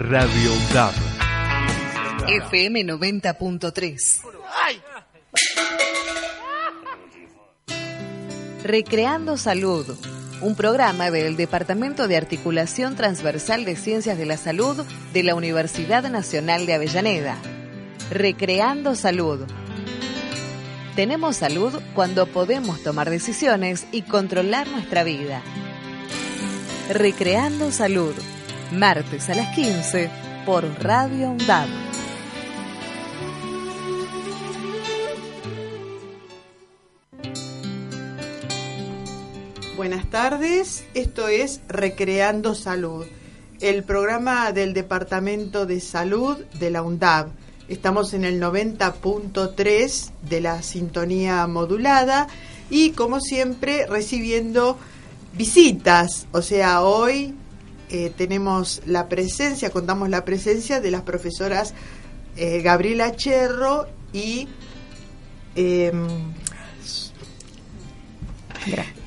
Radio UNDAB. FM 90.3. Recreando Salud, un programa del Departamento de Articulación Transversal de Ciencias de la Salud de la Universidad Nacional de Avellaneda. Recreando Salud. Tenemos salud cuando podemos tomar decisiones y controlar nuestra vida. Recreando Salud, martes a las 15 por Radio UNDAB. Buenas tardes, esto es Recreando Salud, el programa del Departamento de Salud de la UNDAB. Estamos en el 90.3 de la sintonía modulada y como siempre recibiendo visitas, o sea, hoy eh, tenemos la presencia, contamos la presencia de las profesoras eh, Gabriela Cherro y em,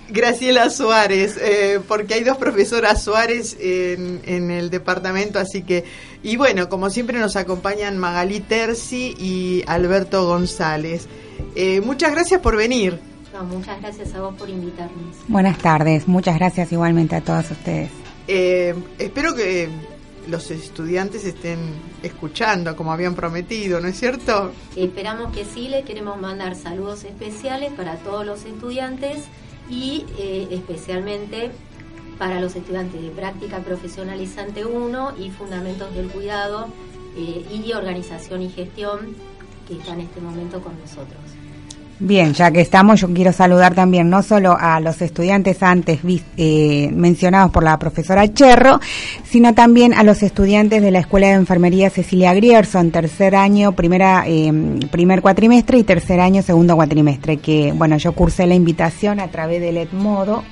Graciela Suárez, eh, porque hay dos profesoras Suárez en, en, el departamento, así que, y bueno, como siempre nos acompañan Magalí Terzi y Alberto González. Eh, muchas gracias por venir. No, muchas gracias a vos por invitarnos. Buenas tardes, muchas gracias igualmente a todos ustedes. Eh, espero que los estudiantes estén escuchando como habían prometido, ¿no es cierto? Esperamos que sí, le queremos mandar saludos especiales para todos los estudiantes y eh, especialmente para los estudiantes de práctica profesionalizante 1 y fundamentos del cuidado eh, y organización y gestión que está en este momento con nosotros. Bien, ya que estamos, yo quiero saludar también no solo a los estudiantes antes eh, mencionados por la profesora Cherro, sino también a los estudiantes de la Escuela de Enfermería Cecilia Grierson, tercer año, primera, eh, primer cuatrimestre y tercer año, segundo cuatrimestre, que bueno, yo cursé la invitación a través del Edmodo.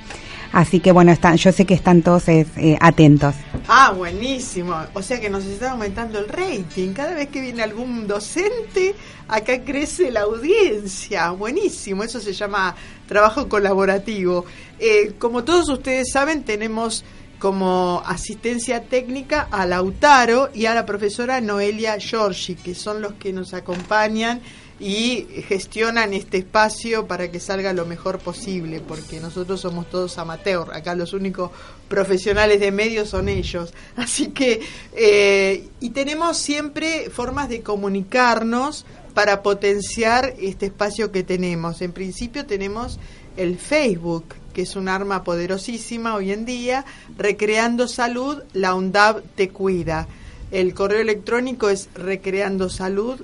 Así que bueno, están, yo sé que están todos eh, atentos. Ah, buenísimo. O sea que nos está aumentando el rating. Cada vez que viene algún docente, acá crece la audiencia. Buenísimo. Eso se llama trabajo colaborativo. Eh, como todos ustedes saben, tenemos como asistencia técnica a Lautaro y a la profesora Noelia Giorgi, que son los que nos acompañan y gestionan este espacio para que salga lo mejor posible, porque nosotros somos todos amateur, acá los únicos profesionales de medios son ellos. Así que, eh, y tenemos siempre formas de comunicarnos para potenciar este espacio que tenemos. En principio tenemos el Facebook, que es un arma poderosísima hoy en día, Recreando Salud, la UNDAB te cuida. El correo electrónico es recreando salud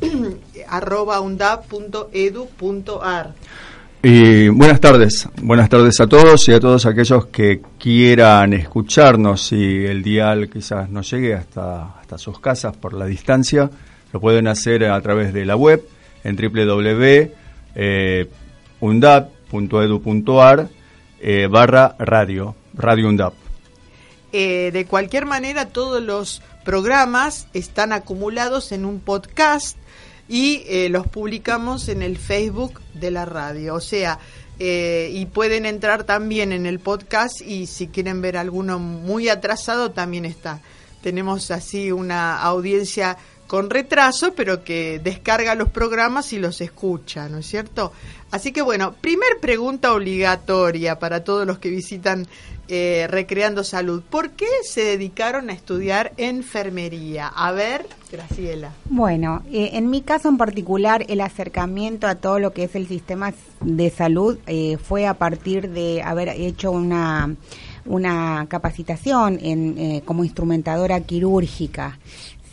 arroba undab.edu.ar. Y buenas tardes, buenas tardes a todos y a todos aquellos que quieran escucharnos y el dial quizás no llegue hasta, hasta sus casas por la distancia, lo pueden hacer a través de la web en www.undab.edu.ar eh, barra radio, radio UNDAP. Eh, de cualquier manera, todos los programas están acumulados en un podcast y eh, los publicamos en el Facebook de la radio. O sea, eh, y pueden entrar también en el podcast y si quieren ver alguno muy atrasado también está. Tenemos así una audiencia con retraso, pero que descarga los programas y los escucha, ¿no es cierto? Así que bueno, primer pregunta obligatoria para todos los que visitan eh, Recreando Salud. ¿Por qué se dedicaron a estudiar enfermería? A ver, Graciela. Bueno, eh, en mi caso en particular, el acercamiento a todo lo que es el sistema de salud eh, fue a partir de haber hecho una, una capacitación en, como instrumentadora quirúrgica.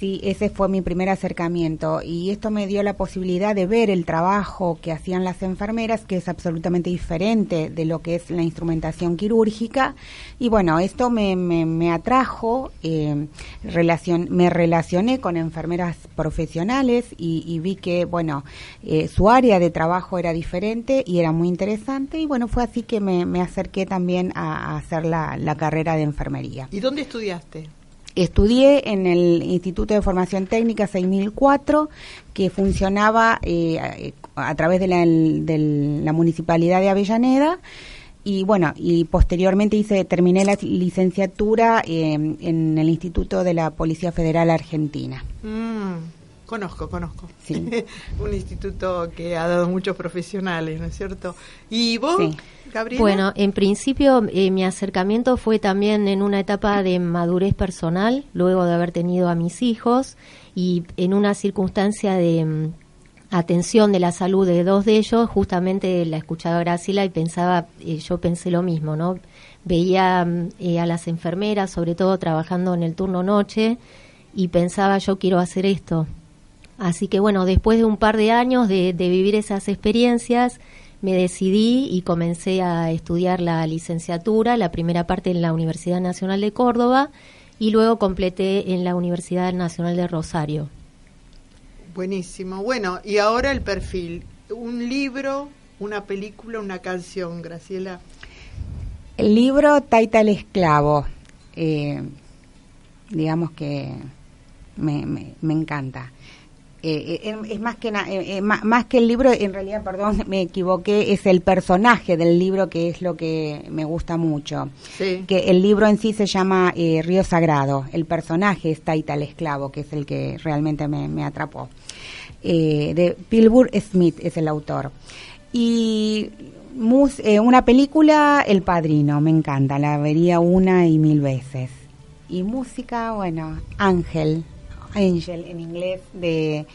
Sí, ese fue mi primer acercamiento y esto me dio la posibilidad de ver el trabajo que hacían las enfermeras, que es absolutamente diferente de lo que es la instrumentación quirúrgica. Y bueno, esto me, me, atrajo, eh, me relacioné con enfermeras profesionales y, vi que, bueno, eh, su área de trabajo era diferente y era muy interesante. Y bueno, fue así que me, me acerqué también a, a hacer la, la carrera de enfermería. ¿Y dónde estudiaste? Estudié en el Instituto de Formación Técnica 6004, que funcionaba eh, a, través de la, Municipalidad de Avellaneda. Y bueno, y posteriormente hice, terminé la licenciatura eh, en el Instituto de la Policía Federal Argentina. Mm, conozco, conozco. Un instituto que ha dado muchos profesionales, ¿no es cierto? ¿Y vos? Sí. Bueno, en principio eh, mi acercamiento fue también en una etapa de madurez personal, luego de haber tenido a mis hijos y en una circunstancia de mm, atención de la salud de dos de ellos, justamente la escuchaba Graciela y pensaba, eh, yo pensé lo mismo, ¿no? Veía mm, eh, a las enfermeras, sobre todo trabajando en el turno noche, y pensaba, yo quiero hacer esto. Así que bueno, después de un par de años de vivir esas experiencias, me decidí y comencé a estudiar la licenciatura, la primera parte en la Universidad Nacional de Córdoba y luego completé en la Universidad Nacional de Rosario. Buenísimo. Bueno, y ahora el perfil. Un libro, una película, una canción, Graciela. El libro Taita el Esclavo. Eh, digamos que me, me, me encanta. Eh, eh, es más que eh, más, que el libro en realidad perdón me equivoqué es el personaje del libro que es lo que me gusta mucho. Que el libro en sí se llama Río Sagrado. El personaje es Taita el esclavo que es el que realmente me, atrapó. De Pilbur Smith es el autor. Y una película El Padrino me encanta la vería una y mil veces. Y música bueno Ángel Angel en inglés de,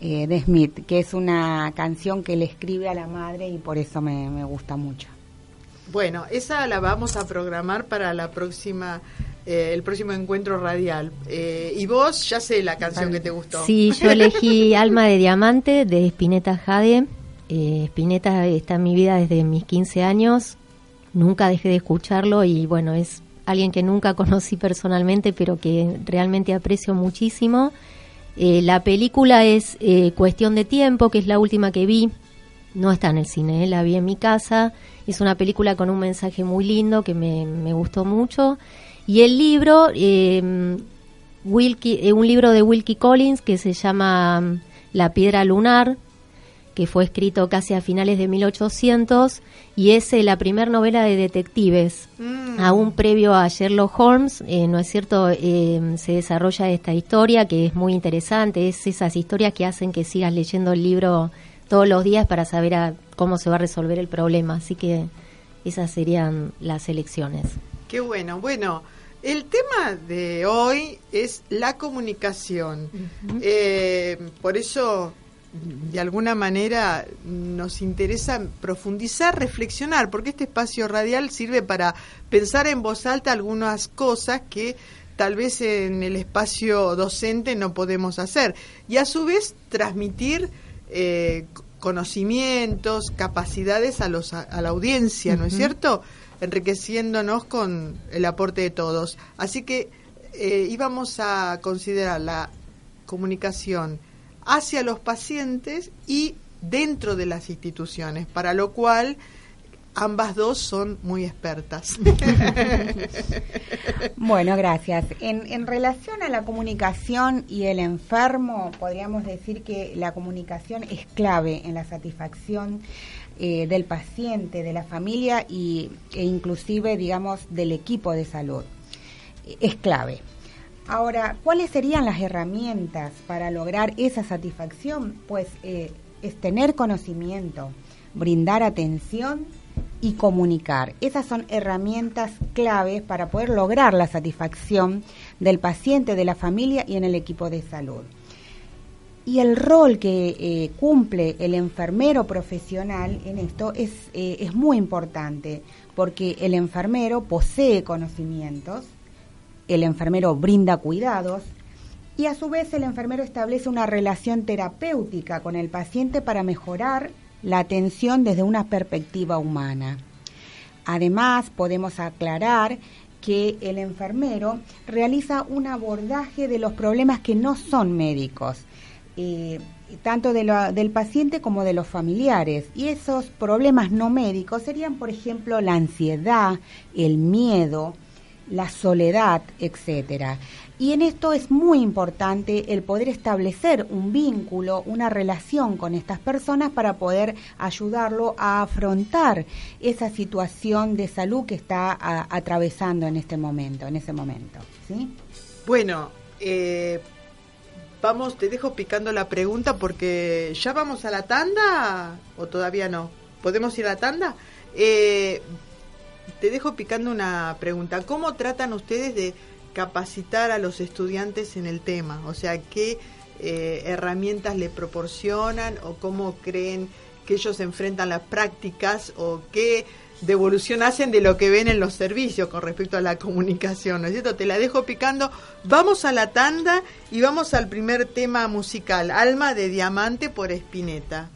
eh, de Smith, que es una canción que le escribe a la madre y por eso me, gusta mucho. Bueno, esa la vamos a programar para la próxima eh, el próximo encuentro radial. Eh, y vos, ya sé la canción que te gustó. Sí, yo elegí Alma de Diamante de Spinetta Jade. Eh, Spinetta está en mi vida desde mis 15 años. Nunca dejé de escucharlo y bueno, es alguien que nunca conocí personalmente, pero que realmente aprecio muchísimo. Eh, la película es eh, Cuestión de Tiempo, que es la última que vi. No está en el cine, eh, la vi en mi casa. Es una película con un mensaje muy lindo que me, me gustó mucho. Y el libro, Wilkie, un libro de Wilkie Collins que se llama La Piedra Lunar, que fue escrito casi a finales de 1800 y es eh, la primera novela de detectives. Mm. Aún previo a Sherlock Holmes, eh, ¿no es cierto? Eh, se desarrolla esta historia que es muy interesante. Es esas historias que hacen que sigas leyendo el libro todos los días para saber cómo se va a resolver el problema. Así que esas serían las elecciones. Qué bueno. Bueno. El tema de hoy es la comunicación. por eso de alguna manera nos interesa profundizar, reflexionar, porque este espacio radial sirve para pensar en voz alta algunas cosas que tal vez en el espacio docente no podemos hacer. Y a su vez transmitir eh, conocimientos, capacidades a, los, a, la audiencia, ¿no es cierto? Enriqueciéndonos con el aporte de todos. Así que eh, íbamos a considerar la comunicación hacia los pacientes y dentro de las instituciones, para lo cual ambas dos son muy expertas. bueno, gracias. En, relación a la comunicación y el enfermo, podríamos decir que la comunicación es clave en la satisfacción eh, del paciente, de la familia y, e inclusive, digamos, del equipo de salud. Es clave. Ahora, ¿cuáles serían las herramientas para lograr esa satisfacción? Pues eh, es tener conocimiento, brindar atención y comunicar. Esas son herramientas claves para poder lograr la satisfacción del paciente, de la familia y en el equipo de salud. Y el rol que eh, cumple el enfermero profesional en esto es, eh, es muy importante, porque el enfermero posee conocimientos, el enfermero brinda cuidados y a su vez el enfermero establece una relación terapéutica con el paciente para mejorar la atención desde una perspectiva humana. Además, podemos aclarar que el enfermero realiza un abordaje de los problemas que no son médicos, eh, tanto del paciente como de los familiares. Y esos problemas no médicos serían, por ejemplo, la ansiedad, el miedo, la soledad, etcétera. Y en esto es muy importante el poder establecer un vínculo, una relación con estas personas para poder ayudarlo a afrontar esa situación de salud que está atravesando en este momento, en ese momento. ¿sí? Bueno, eh, vamos, te dejo picando la pregunta porque ya vamos a la tanda o todavía no. ¿Podemos ir a la tanda? Eh, te dejo picando una pregunta. ¿Cómo tratan ustedes de capacitar a los estudiantes en el tema? O sea, ¿qué eh, herramientas le proporcionan o cómo creen que ellos enfrentan las prácticas o qué devolución hacen de lo que ven en los servicios con respecto a la comunicación, ¿no es cierto? Te la dejo picando. Vamos a la tanda y vamos al primer tema musical, Alma de Diamante por Espineta.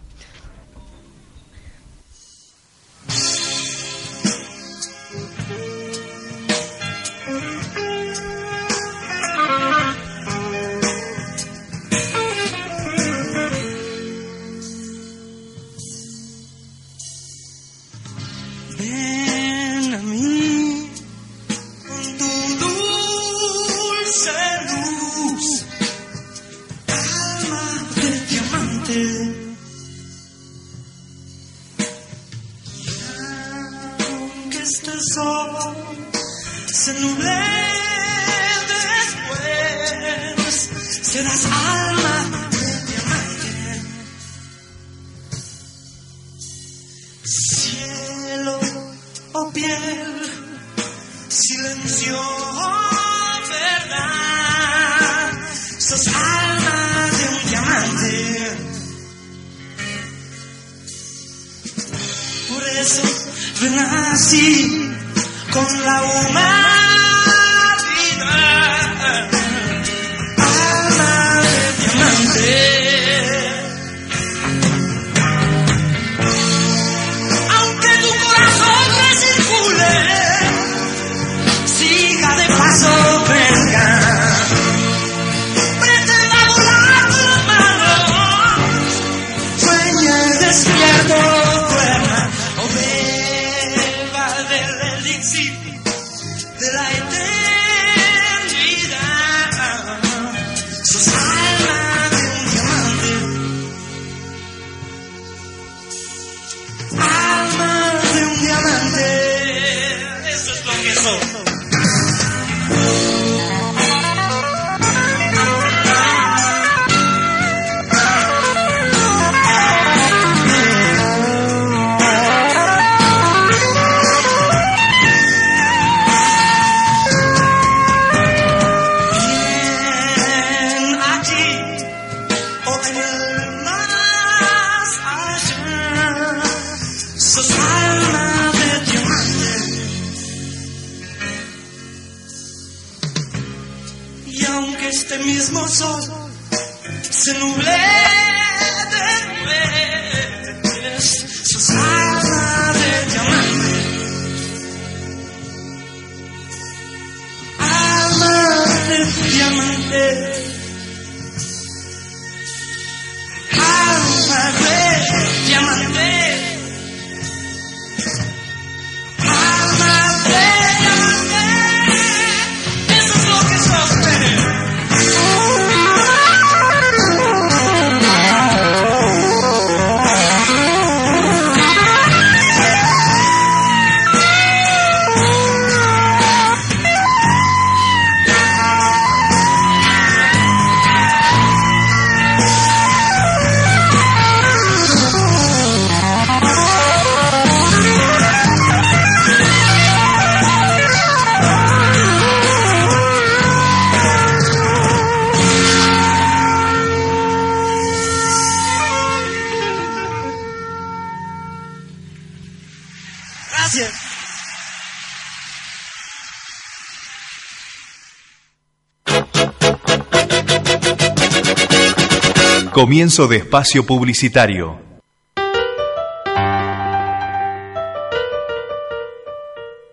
Comienzo de espacio publicitario.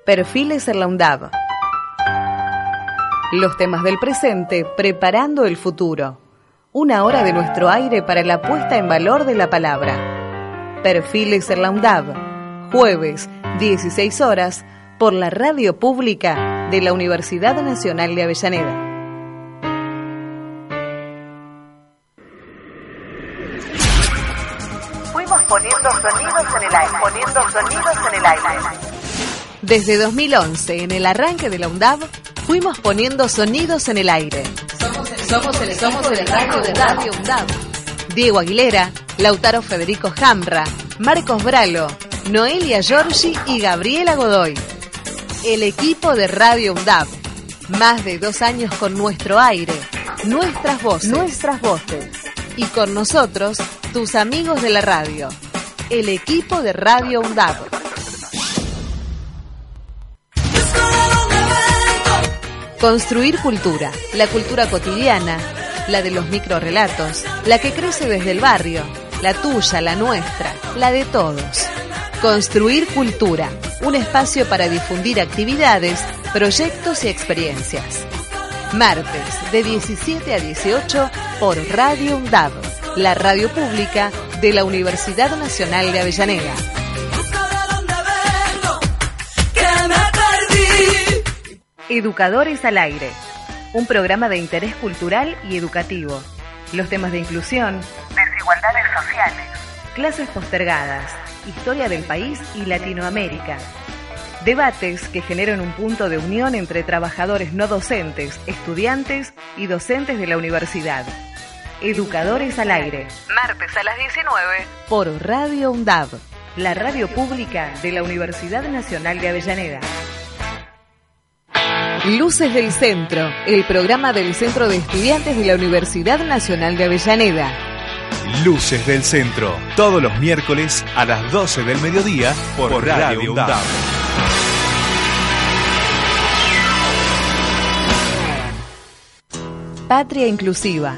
Perfiles en la UNDAB. Los temas del presente preparando el futuro. Una hora de nuestro aire para la puesta en valor de la palabra. Perfiles en la UNDAB. Jueves, 16 horas, por la radio pública de la Universidad Nacional de Avellaneda. Poniendo sonidos en el aire, poniendo sonidos en el aire. Desde 2011, en el arranque de la UNDAB, fuimos poniendo sonidos en el aire. Somos el, somos el radio de Radio UNDAB. Diego Aguilera, Lautaro Federico Jamra, Marcos Bralo, Noelia Giorgi y Gabriela Godoy. El equipo de Radio UNDAB. Más de dos años con nuestro aire, nuestras voces, nuestras voces. Y con nosotros, tus amigos de la radio. El equipo de Radio UNDAB. Construir cultura, la cultura cotidiana, la de los microrelatos, la que crece desde el barrio, la tuya, la nuestra, la de todos. Construir cultura, un espacio para difundir actividades, proyectos y experiencias. Martes de 17 a 18 por Radio UNDAB, la radio pública de la Universidad Nacional de Avellaneda. Educadores al Aire, un programa de interés cultural y educativo. Los temas de inclusión, Desigualdades sociales. clases postergadas, historia del país y Latinoamérica. Debates que generan un punto de unión entre trabajadores no docentes, estudiantes y docentes de la universidad. Educadores al Aire, Martes a las 19. por Radio UNDAB, la radio pública de la Universidad Nacional de Avellaneda. Luces del Centro, el programa del Centro de Estudiantes de la Universidad Nacional de Avellaneda. Luces del Centro, todos los miércoles a las 12 del mediodía por, Radio UNDAB. Patria Inclusiva,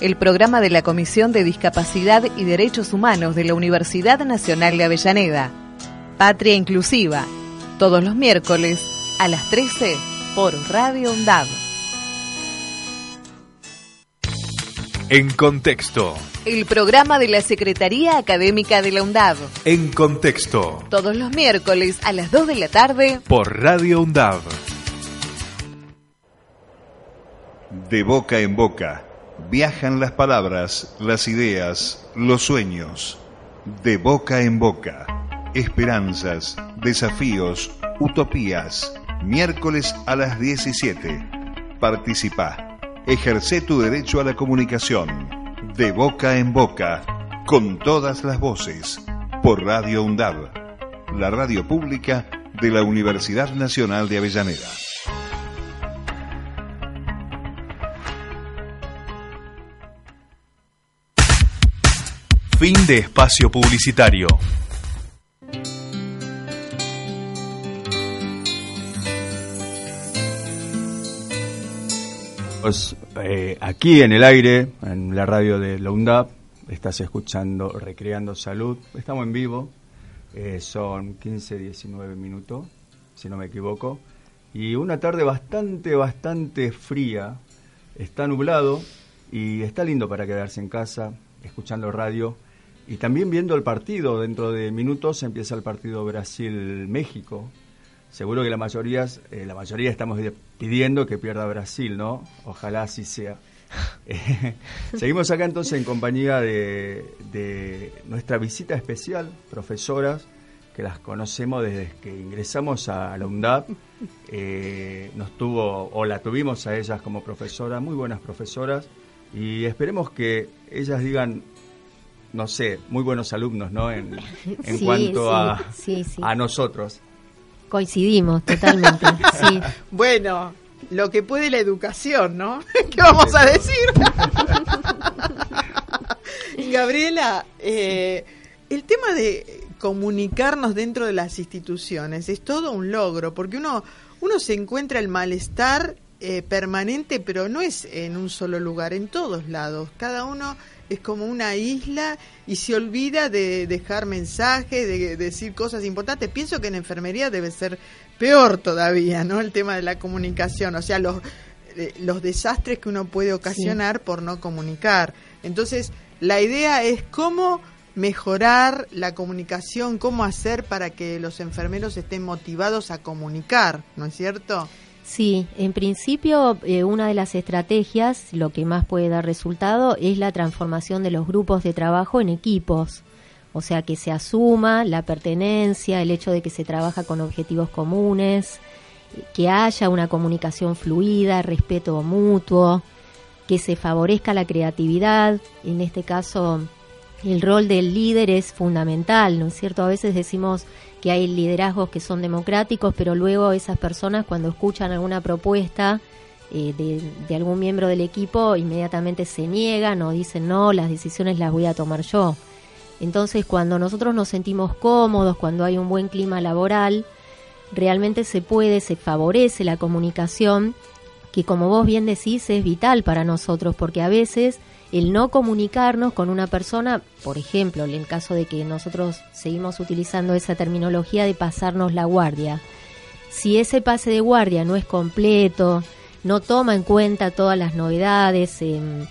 el programa de la Comisión de Discapacidad y Derechos Humanos de la Universidad Nacional de Avellaneda. Patria Inclusiva, todos los miércoles a las 13 por Radio UNDAB. En contexto, El programa de la Secretaría Académica de la UNDAB. en contexto, Todos los miércoles a las 2 de la tarde por Radio UNDAB. De boca en boca, viajan las palabras, las ideas, los sueños. De boca en boca, esperanzas, desafíos, utopías. Miércoles a las 17. Participa. Ejerce tu derecho a la comunicación. De boca en boca, con todas las voces. Por Radio UNDAB, la radio pública de la Universidad Nacional de Avellaneda. Fin de espacio publicitario. Pues, eh, aquí en el aire, en la radio de la UNDAP, estás escuchando Recreando Salud. Estamos en vivo, eh, son 15, 19 minutos, si no me equivoco. Y una tarde bastante, bastante fría. Está nublado y está lindo para quedarse en casa, escuchando radio y también viendo el partido. Dentro de minutos empieza el partido Brasil-México. Seguro que la mayoría, eh, la mayoría estamos pidiendo que pierda Brasil, ¿no? Ojalá así sea. Eh, seguimos acá entonces en compañía de, de nuestra visita especial, profesoras, que las conocemos desde que ingresamos a la UNDAP. Eh, nos tuvo, o la tuvimos a ellas como profesora, muy buenas profesoras, y esperemos que ellas digan, no sé, muy buenos alumnos, ¿no? En, en Sí, cuanto sí, a, sí, sí. a nosotros. Coincidimos totalmente. sí. Bueno, lo que puede la educación, ¿no? ¿Qué vamos a decir? Gabriela, eh, el tema de comunicarnos dentro de las instituciones es todo un logro, porque uno, uno se encuentra el malestar eh, permanente, pero no es en un solo lugar, en todos lados. Cada uno es como una isla y se olvida de dejar mensajes, de, decir cosas importantes. Pienso que en enfermería debe ser peor todavía, ¿no? El tema de la comunicación, o sea, los, eh, los desastres que uno puede ocasionar por no comunicar. Entonces, la idea es cómo mejorar la comunicación, cómo hacer para que los enfermeros estén motivados a comunicar, ¿no es cierto? Sí, en principio eh, una de las estrategias, lo que más puede dar resultado, es la transformación de los grupos de trabajo en equipos. O sea, que se asuma la pertenencia, el hecho de que se trabaja con objetivos comunes, que haya una comunicación fluida, respeto mutuo, que se favorezca la creatividad. En este caso, el rol del líder es fundamental, ¿no es cierto? A veces decimos que hay liderazgos que son democráticos, pero luego esas personas cuando escuchan alguna propuesta eh, de, algún miembro del equipo inmediatamente se niegan o dicen no, las decisiones las voy a tomar yo. Entonces cuando nosotros nos sentimos cómodos, cuando hay un buen clima laboral, realmente se puede, se favorece la comunicación, que como vos bien decís es vital para nosotros, porque a veces el no comunicarnos con una persona, por ejemplo, en el caso de que nosotros seguimos utilizando esa terminología de pasarnos la guardia, si ese pase de guardia no es completo, no toma en cuenta todas las novedades, em,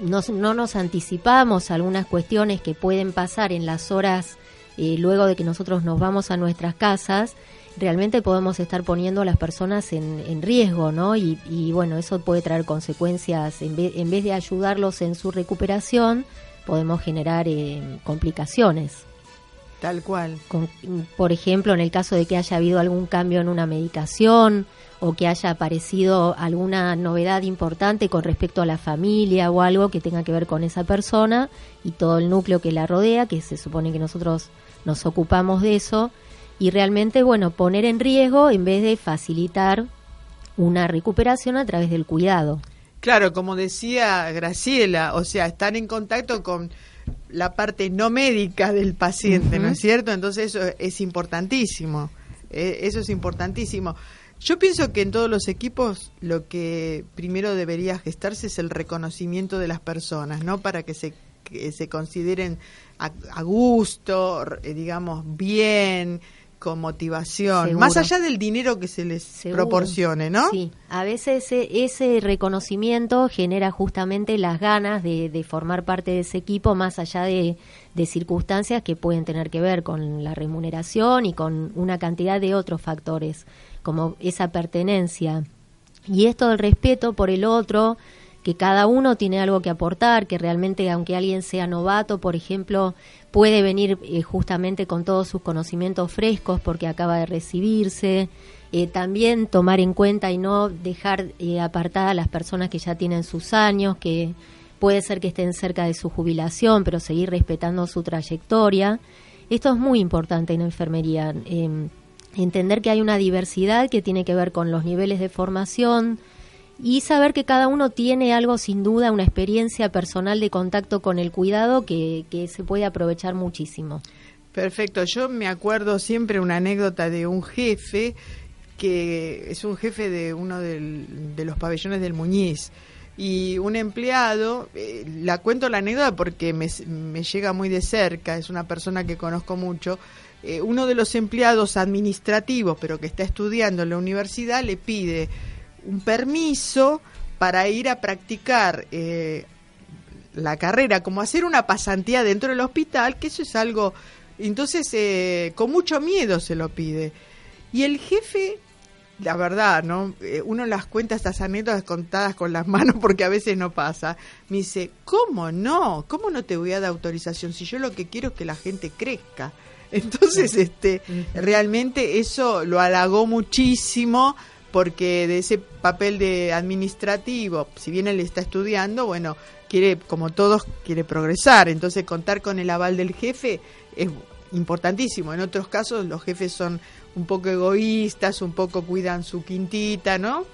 no, nos anticipamos algunas cuestiones que pueden pasar en las horas eh, luego de que nosotros nos vamos a nuestras casas, realmente podemos estar poniendo a las personas en, riesgo, ¿no? Y, bueno, eso puede traer consecuencias, en vez, en vez de ayudarlos en su recuperación, podemos generar eh, complicaciones. Tal cual. por ejemplo, en el caso de que haya habido algún cambio en una medicación o que haya aparecido alguna novedad importante con respecto a la familia o algo que tenga que ver con esa persona y todo el núcleo que la rodea, que se supone que nosotros nos ocupamos de eso, y realmente, bueno, poner en riesgo en vez de facilitar una recuperación a través del cuidado. Claro, como decía Graciela, o sea, están en contacto con la parte no médica del paciente, ¿no es cierto? Entonces eso es importantísimo, eh, eso es importantísimo. Yo pienso que en todos los equipos lo que primero debería gestarse es el reconocimiento de las personas, ¿no? Para que se, se consideren a, a gusto, eh, digamos, bien, con motivación, más allá del dinero que se les proporcione, ¿no? Sí, a veces ese, ese, reconocimiento genera justamente las ganas de, de, formar parte de ese equipo, más allá de, de, circunstancias que pueden tener que ver con la remuneración y con una cantidad de otros factores, como esa pertenencia. Y esto del respeto por el otro, que cada uno tiene algo que aportar, que realmente aunque alguien sea novato, por ejemplo, puede venir eh, justamente con todos sus conocimientos frescos porque acaba de recibirse. Eh, también tomar en cuenta y no dejar eh, apartadas las personas que ya tienen sus años, que puede ser que estén cerca de su jubilación, pero seguir respetando su trayectoria. Esto es muy importante en enfermería. Em, entender que hay una diversidad que tiene que ver con los niveles de formación, y saber que cada uno tiene algo sin duda, una experiencia personal de contacto con el cuidado que, que se puede aprovechar muchísimo. Perfecto, yo me acuerdo siempre una anécdota de un jefe que es un jefe de uno de los pabellones del Muñiz. Y un empleado, eh, la cuento la anécdota porque me, me, llega muy de cerca, es una persona que conozco mucho, eh, uno de los empleados administrativos pero que está estudiando en la universidad le pide un permiso para ir a practicar eh, la carrera, como hacer una pasantía dentro del hospital, que eso es algo, entonces eh, con mucho miedo se lo pide. Y el jefe, la verdad, ¿no? Eh, uno las cuenta estas anécdotas contadas con las manos porque a veces no pasa. Me dice, ¿cómo no? ¿Cómo no te voy a dar autorización si yo lo que quiero es que la gente crezca? Entonces, este, realmente eso lo halagó muchísimo porque de ese papel de administrativo, si bien él está estudiando, bueno, quiere, como todos, quiere progresar, entonces contar con el aval del jefe es importantísimo. En otros casos los jefes son un poco egoístas, un poco cuidan su quintita, ¿no?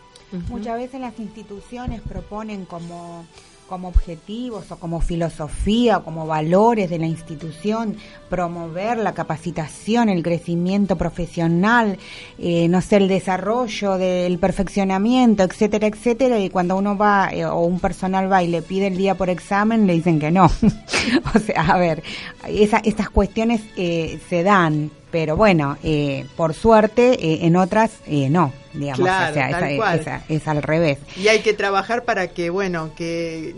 Muchas veces las instituciones proponen como como objetivos o como filosofía o como valores de la institución promover la capacitación, el crecimiento profesional, eh, no sé, el desarrollo del perfeccionamiento, etcétera, etcétera, y cuando uno va eh, o un personal va y le pide el día por examen, le dicen que no. o sea, a ver, esa, estas cuestiones eh, se dan, pero bueno, por suerte en otras no digamos, o sea, es, al revés. Y hay que trabajar para que, bueno, que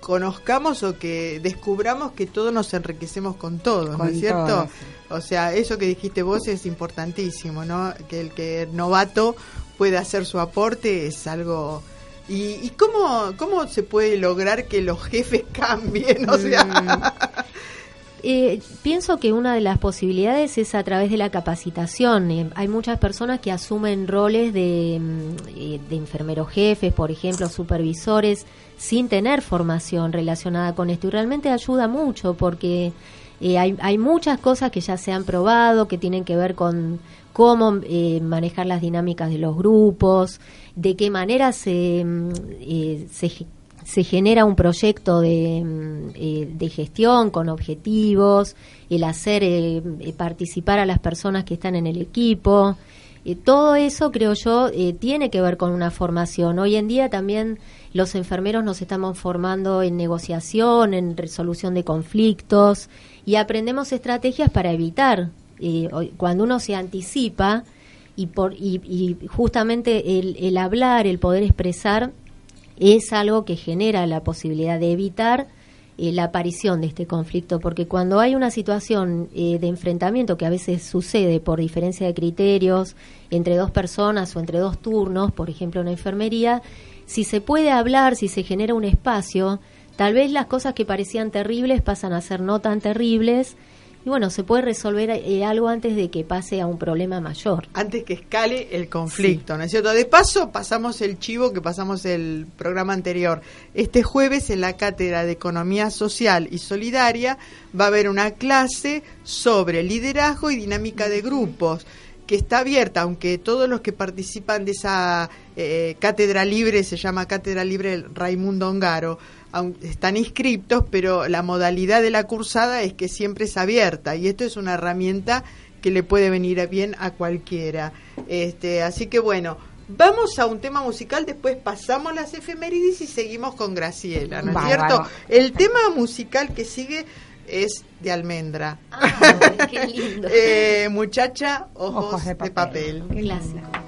conozcamos o que descubramos que todos nos enriquecemos con todo, ¿no es cierto? O sea, eso que dijiste vos es importantísimo, ¿no? Que el que novato pueda hacer su aporte es algo... ¿Y, y cómo, cómo se puede lograr que los jefes cambien? O sea... Mm. Eh, pienso que una de las posibilidades es a través de la capacitación. Eh, hay muchas personas que asumen roles de, mm, eh, de enfermeros jefes, por ejemplo, supervisores, sin tener formación relacionada con esto. Y realmente ayuda mucho porque hay, hay muchas cosas que ya se han probado, que tienen que ver con cómo manejar las dinámicas de los grupos, de qué manera se, mm, se se genera un proyecto de, mm, eh, de gestión con objetivos, el hacer eh, eh, participar a las personas que están en el equipo. todo eso, creo yo, tiene que ver con una formación. Hoy en día también los enfermeros nos estamos formando en negociación, en resolución de conflictos y aprendemos estrategias para evitar. cuando uno se anticipa y, por, y, justamente el, el hablar, el poder expresar, es algo que genera la posibilidad de evitar eh, la aparición de este conflicto, porque cuando hay una situación eh, de enfrentamiento que a veces sucede por diferencia de criterios entre dos personas o entre dos turnos, por ejemplo en enfermería, si se puede hablar, si se genera un espacio, tal vez las cosas que parecían terribles pasan a ser no tan terribles y bueno, se puede resolver eh, algo antes de que pase a un problema mayor. Antes que escale el conflicto, ¿no es cierto? De paso, pasamos el chivo que pasamos el programa anterior. Este jueves en la Cátedra de Economía Social y Solidaria va a haber una clase sobre liderazgo y dinámica de grupos que está abierta, aunque todos los que participan de esa eh, cátedra libre, se llama Cátedra Libre Raimundo Ongaro, están inscriptos, pero la modalidad de la cursada es que siempre es abierta y esto es una herramienta que le puede venir bien a cualquiera. Este, así que bueno, vamos a un tema musical, después pasamos las efemérides y seguimos con Graciela, ¿no es cierto? El tema musical que sigue es de almendra. Ah, qué lindo. Eh, muchacha, ojos, de papel. Clásico. ¿A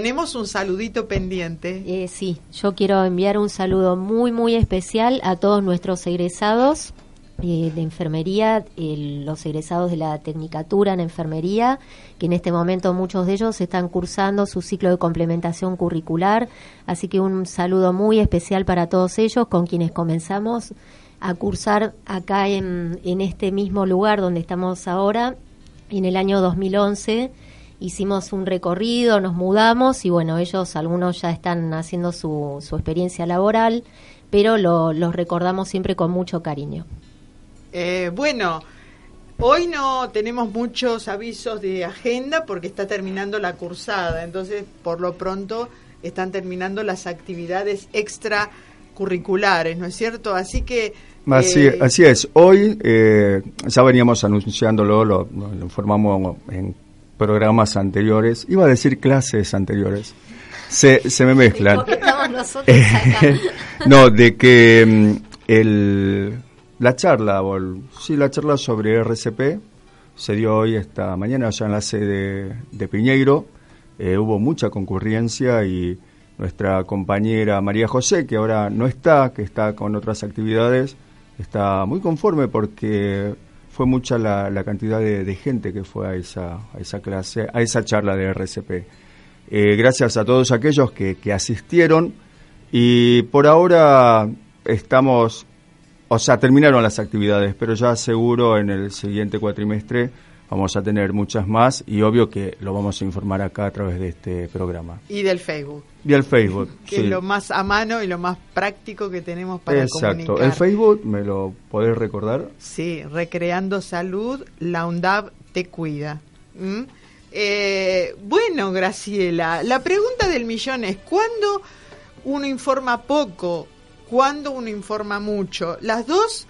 Tenemos un saludito pendiente. Eh, sí, yo quiero enviar un saludo muy, muy especial a todos nuestros egresados eh, de enfermería, los egresados de la Tecnicatura en Enfermería, que en este momento muchos de ellos están cursando su ciclo de complementación curricular. Así que un saludo muy especial para todos ellos, con quienes comenzamos a cursar acá en, en este mismo lugar donde estamos ahora, en el año 2011 hicimos un recorrido, nos mudamos y bueno, ellos algunos ya están haciendo su, su experiencia laboral, pero lo- los recordamos siempre con mucho cariño. Eh, bueno, hoy no tenemos muchos avisos de agenda porque está terminando la cursada, entonces por lo pronto están terminando las actividades extracurriculares, ¿no es cierto? Así que... Así, eh, así es. Hoy eh, ya veníamos anunciándolo, lo, lo informamos en programas anteriores. Iba a decir clases anteriores. Se, se me mezclan. Acá. no, de que mm, el, la charla, o el- sí, la charla sobre RCP se dio hoy esta mañana allá en la sede de Piñeiro. Eh, hubo mucha concurrencia y nuestra compañera María José, que ahora no está, que está con otras actividades, está muy conforme porque fue mucha la, cantidad de, de gente que fue a esa, a esa clase, a esa charla de RCP. Eh, gracias a todos aquellos que, que asistieron y por ahora estamos, o sea, terminaron las actividades, pero ya seguro en el siguiente cuatrimestre vamos a tener muchas más y obvio que lo vamos a informar acá a través de este programa. Y del Facebook, Y el Facebook. que sí. es lo más a mano y lo más práctico que tenemos para Exacto. comunicar. El Facebook, ¿me lo podés recordar? Sí, Recreando Salud, la UNDAB te cuida. ¿Mm? Eh, bueno, Graciela, la pregunta del millón es, ¿cuándo uno informa poco? ¿Cuándo uno informa mucho? Las dos,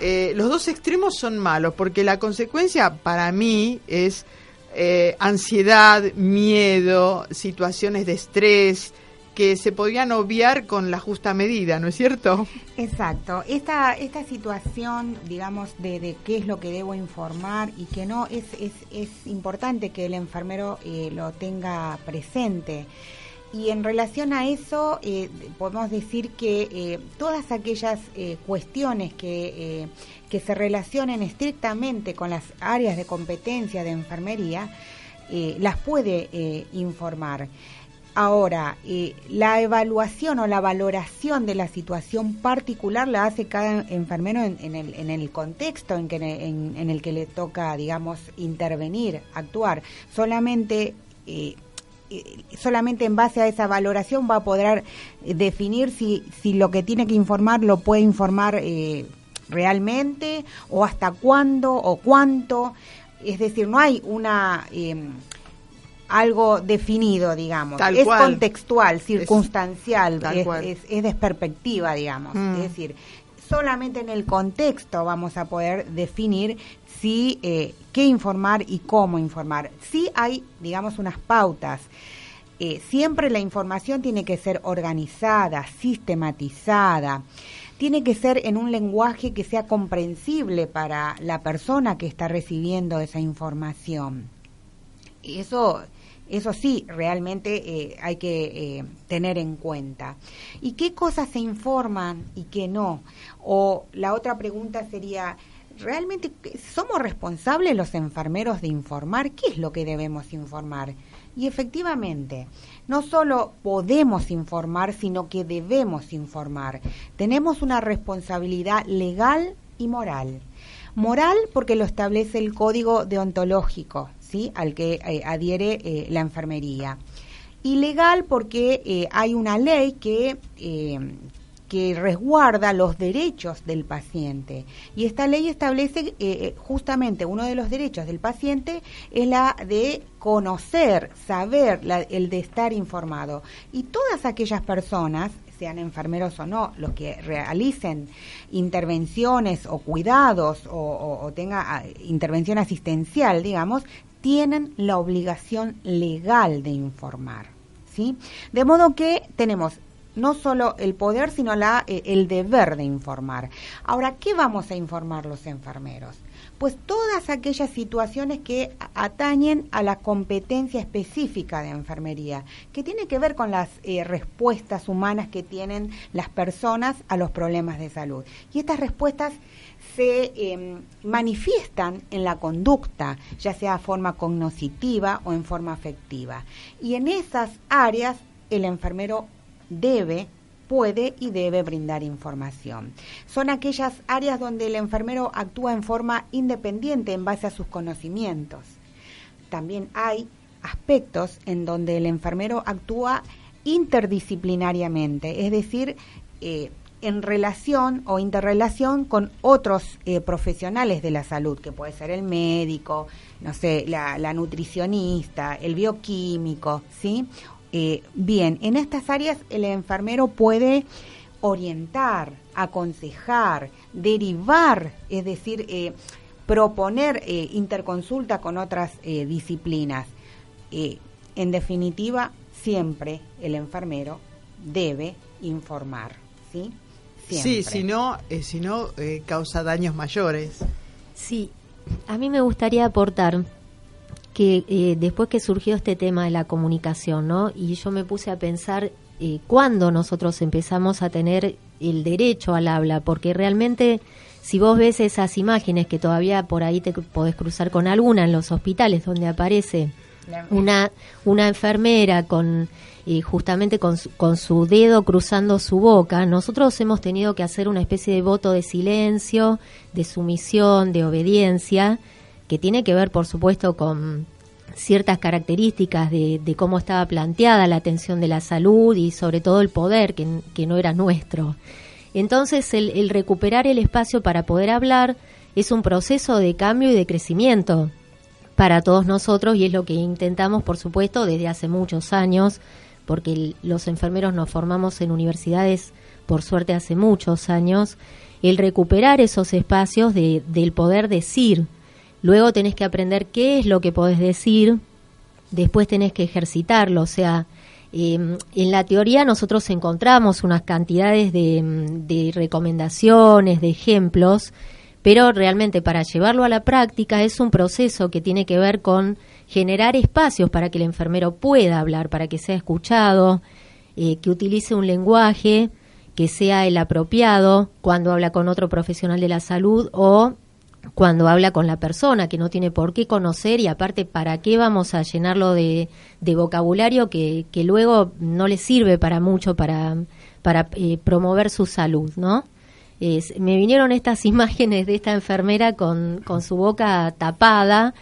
eh, los dos extremos son malos, porque la consecuencia para mí es eh, ansiedad, miedo, situaciones de estrés que se podrían obviar con la justa medida, ¿no es cierto? Exacto. Esta, esta situación, digamos, de, de qué es lo que debo informar y que no, es, es, es importante que el enfermero eh, lo tenga presente. Y en relación a eso, eh, podemos decir que eh, todas aquellas eh, cuestiones que, eh, que se relacionen estrictamente con las áreas de competencia de enfermería, eh, las puede eh, informar. Ahora, la evaluación o la valoración de la situación particular la hace cada enfermero en, en el, en el contexto en, que, en, en el que le toca, digamos, intervenir, actuar. Solamente, eh, solamente en base a esa valoración va a poder eh, definir si, si lo que tiene que informar lo puede informar eh, realmente o hasta cuándo o cuánto. Es decir, no hay una... em, algo definido, digamos. Tal es cual. contextual, circunstancial, es, es- es de perspectiva, digamos. Mm. Es decir, solamente en el contexto vamos a poder definir si eh, qué informar y cómo informar. Sí hay, digamos, unas pautas. Eh, siempre la información tiene que ser organizada, sistematizada, tiene que ser en un lenguaje que sea comprensible para la persona que está recibiendo esa información. Eso, eso sí, realmente eh, hay que tener en cuenta. ¿Y qué cosas se informan y qué no? O la otra pregunta sería, realmente somos responsables los enfermeros de informar qué es lo que debemos informar. Y efectivamente, no solo podemos informar, sino que debemos informar. Tenemos una responsabilidad legal y moral. Moral porque lo establece el código deontológico, ¿sí? al que eh, adhiere eh, la enfermería. Y legal porque eh, hay una ley que, que resguarda los derechos del paciente. Y esta ley establece eh, justamente uno de los derechos del paciente es la de conocer, saber, el de estar informado. Y todas aquellas personas sean enfermeros o no, los que realicen intervenciones o cuidados o, o- o tenga ah, intervención asistencial, digamos, tienen la obligación legal de informar, ¿sí? De modo que tenemos no solo el poder, sino la, eh, el deber de informar. Ahora, ¿qué vamos a informar los enfermeros? Pues todas aquellas situaciones que atañen a la competencia específica de enfermería, que tiene que ver con las eh, respuestas humanas que tienen las personas a los problemas de salud. Y estas respuestas se eh, manifiestan en la conducta, ya sea de forma cognoscitiva o en forma afectiva. Y en esas áreas el enfermero debe, puede y debe brindar información. Son aquellas áreas donde el enfermero actúa en forma independiente en base a sus conocimientos. También hay aspectos en donde el enfermero actúa interdisciplinariamente, es decir, eh, en relación o interrelación con otros eh, profesionales de la salud, que puede ser el médico, no sé, la, la nutricionista, el bioquímico, ¿sí? Eh, bien, en estas áreas el enfermero puede orientar, aconsejar, derivar, es decir, eh, proponer eh, interconsulta con otras eh, disciplinas. Eh, en definitiva, siempre el enfermero debe informar, ¿sí? Sí, Siempre. si no, eh, si no eh, causa daños mayores. Sí, a mí me gustaría aportar que eh, después que surgió este tema de la comunicación, ¿no? Y yo me puse a pensar eh, cuándo nosotros empezamos a tener el derecho al habla, porque realmente si vos ves esas imágenes que todavía por ahí te podés cruzar con alguna en los hospitales donde aparece una, una enfermera con eh, justamente con su, con su dedo cruzando su boca, nosotros hemos tenido que hacer una especie de voto de silencio, de sumisión, de obediencia, que tiene que ver, por supuesto, con ciertas características de, cómo estaba planteada la atención de la salud y sobre todo el poder, que, que no era nuestro. Entonces, el, recuperar el espacio para poder hablar es un proceso de cambio y de crecimiento para todos nosotros y es lo que intentamos, por supuesto, desde hace muchos años, porque los enfermeros nos formamos en universidades, por suerte, hace muchos años, el recuperar esos espacios de, del poder decir. Luego tenés que aprender qué es lo que podés decir, después tenés que ejercitarlo, o sea, eh, en la teoría nosotros encontramos unas cantidades de, mm, de recomendaciones, de ejemplos, pero realmente para llevarlo a la práctica es un proceso que tiene que ver con generar espacios para que el enfermero pueda hablar, para que sea escuchado, eh, que utilice un lenguaje que sea el apropiado cuando habla con otro profesional de la salud o cuando habla con la persona que no tiene por qué conocer y aparte para qué vamos a llenarlo de, vocabulario que, luego no le sirve para mucho para, para eh, promover su salud, ¿no? Me vinieron estas imágenes de esta enfermera con, con su boca tapada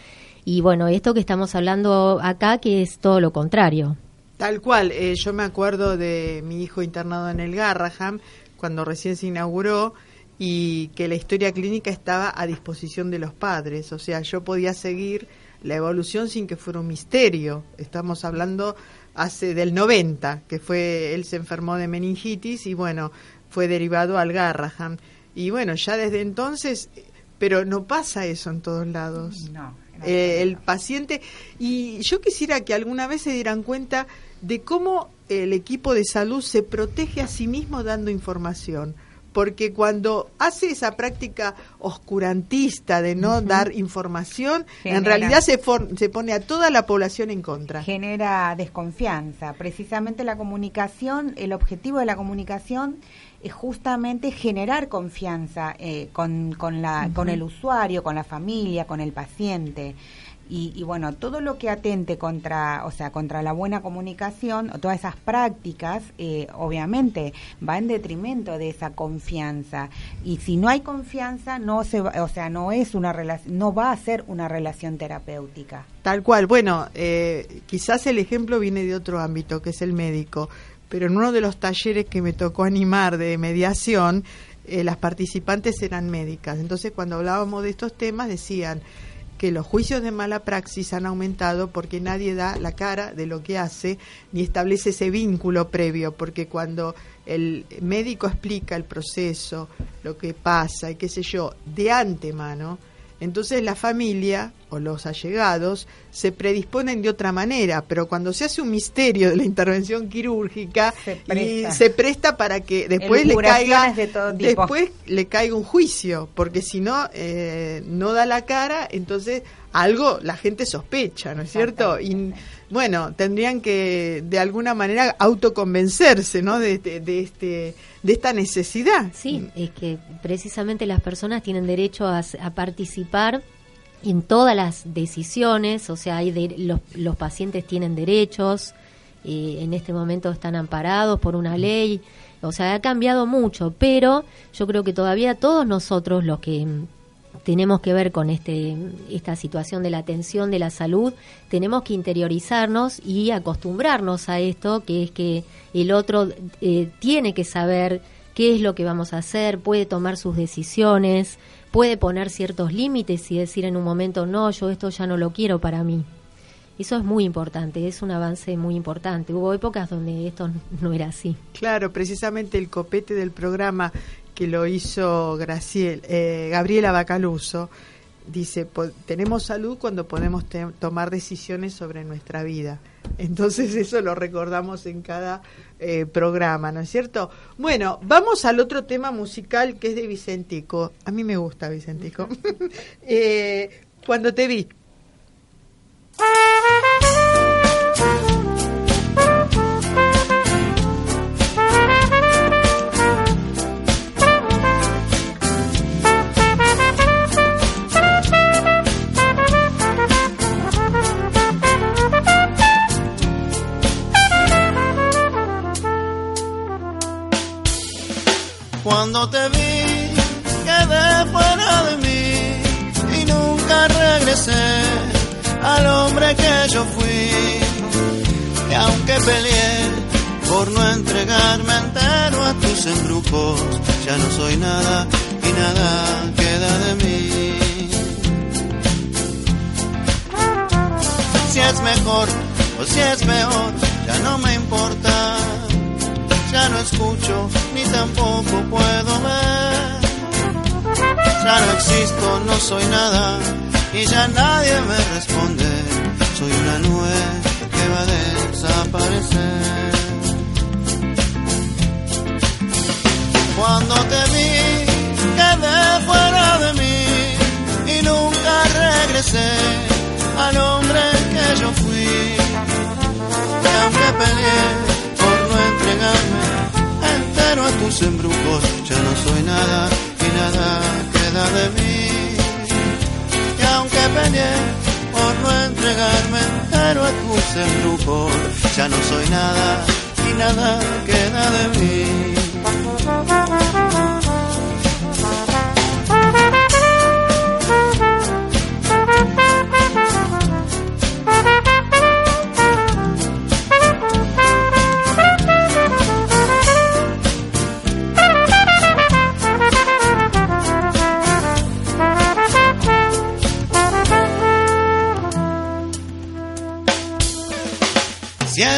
y bueno, esto que estamos hablando acá que es todo lo contrario. Tal cual, eh, yo me acuerdo de mi hijo internado en el Garraham cuando recién se inauguró y que la historia clínica estaba a disposición de los padres, o sea, yo podía seguir la evolución sin que fuera un misterio. Estamos hablando hace del 90, que fue él se enfermó de meningitis y bueno, fue derivado al Garraham. Y bueno, ya desde entonces, pero no pasa eso en todos lados. No, Eh, el paciente y yo quisiera que alguna vez se dieran cuenta de cómo el equipo de salud se protege a sí mismo dando información porque cuando hace esa práctica oscurantista de no dar información, en realidad se, for- se pone a toda la población en contra. genera desconfianza. Precisamente la comunicación, el objetivo de la comunicación es justamente generar confianza eh, con, con, la, con el usuario, con la familia, con el paciente. Y, y bueno, todo lo que atente contra, o sea, contra la buena comunicación, todas esas prácticas, eh, obviamente va en detrimento de esa confianza. Y si no hay confianza, no se, va- o sea, no es una relación, no va a ser una relación terapéutica. Tal cual. Bueno, eh, quizás el ejemplo viene de otro ámbito, que es el médico, pero en uno de los talleres que me tocó animar de mediación, eh, las participantes eran médicas. Entonces, cuando hablábamos de estos temas, decían que los juicios de mala praxis han aumentado porque nadie da la cara de lo que hace ni establece ese vínculo previo, porque cuando el médico explica el proceso, lo que pasa y qué sé yo, de antemano, entonces la familia o los allegados se predisponen de otra manera, pero cuando se hace un misterio de la intervención quirúrgica Se y presta. se presta para que después le caiga de todo tipo. después le caiga un juicio, porque si no eh, no da la cara, entonces algo la gente sospecha, ¿no es cierto? Y bueno, tendrían que de alguna manera autoconvencerse, ¿no? De, de, de este de esta necesidad. Sí, es que precisamente las personas tienen derecho a, a participar en todas las decisiones, o sea, hay de- los, los pacientes tienen derechos, eh, en este momento están amparados por una ley, o sea, ha cambiado mucho, pero yo creo que todavía todos nosotros los que mm, tenemos que ver con este esta situación de la atención de la salud, tenemos que interiorizarnos y acostumbrarnos a esto, que es que el otro eh, tiene que saber qué es lo que vamos a hacer, puede tomar sus decisiones, puede poner ciertos límites y decir en un momento, no, yo esto ya no lo quiero para mí. Eso es muy importante, es un avance muy importante. Hubo épocas donde esto no era así. Claro, precisamente el copete del programa que lo hizo Graciel, eh, Gabriela Bacaluso dice, tenemos salud cuando podemos tomar decisiones sobre nuestra vida. Entonces eso lo recordamos en cada eh, programa, ¿no es cierto? Bueno, vamos al otro tema musical que es de Vicentico. A mí me gusta Vicentico. Eh, cuando te vi. Cuando te vi, quedé fuera de mí y nunca regresé al hombre que yo fui. Y aunque peleé por no entregarme entero a tus embrujos, ya no soy nada y nada queda de mí. Si es mejor o si es peor, ya no me importa ya no escucho ni tampoco puedo ver. Ya no existo, no soy nada y ya nadie me responde. Soy una nube que va a desaparecer. Cuando te vi, quedé fuera de mí y nunca regresé al hombre que yo fui. Y aunque peleé no entregarme entero a tus embrujos, ya no soy nada y nada queda de mí. Y aunque peleé por no entregarme entero a tus embrujos, ya no soy nada y nada queda de mí.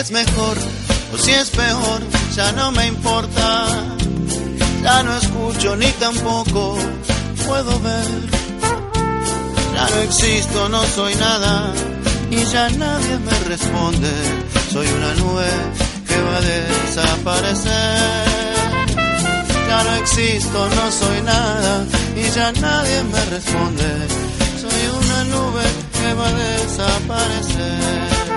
Es mejor o si es peor, ya no me importa. Ya no escucho ni tampoco puedo ver. Ya no existo, no soy nada y ya nadie me responde. Soy una nube que va a desaparecer. Ya no existo, no soy nada y ya nadie me responde. Soy una nube que va a desaparecer.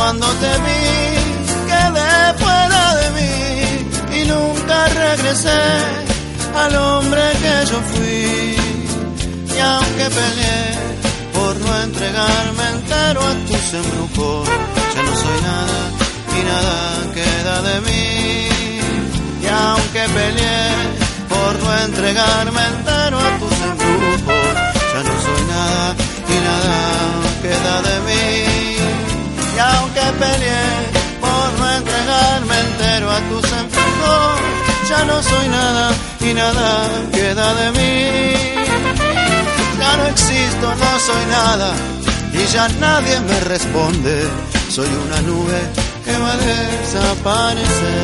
Cuando te vi, quedé fuera de mí y nunca regresé al hombre que yo fui. Y aunque peleé por no entregarme entero a tus embrujos, ya no soy nada y nada queda de mí. Y aunque peleé por no entregarme entero a tus embrujos, ya no soy nada y nada queda de mí. Y aunque peleé por no entregarme entero a tus embrujos, ya no soy nada y nada queda de mí. Ya no existo, no soy nada y ya nadie me responde. Soy una nube que va a desaparecer.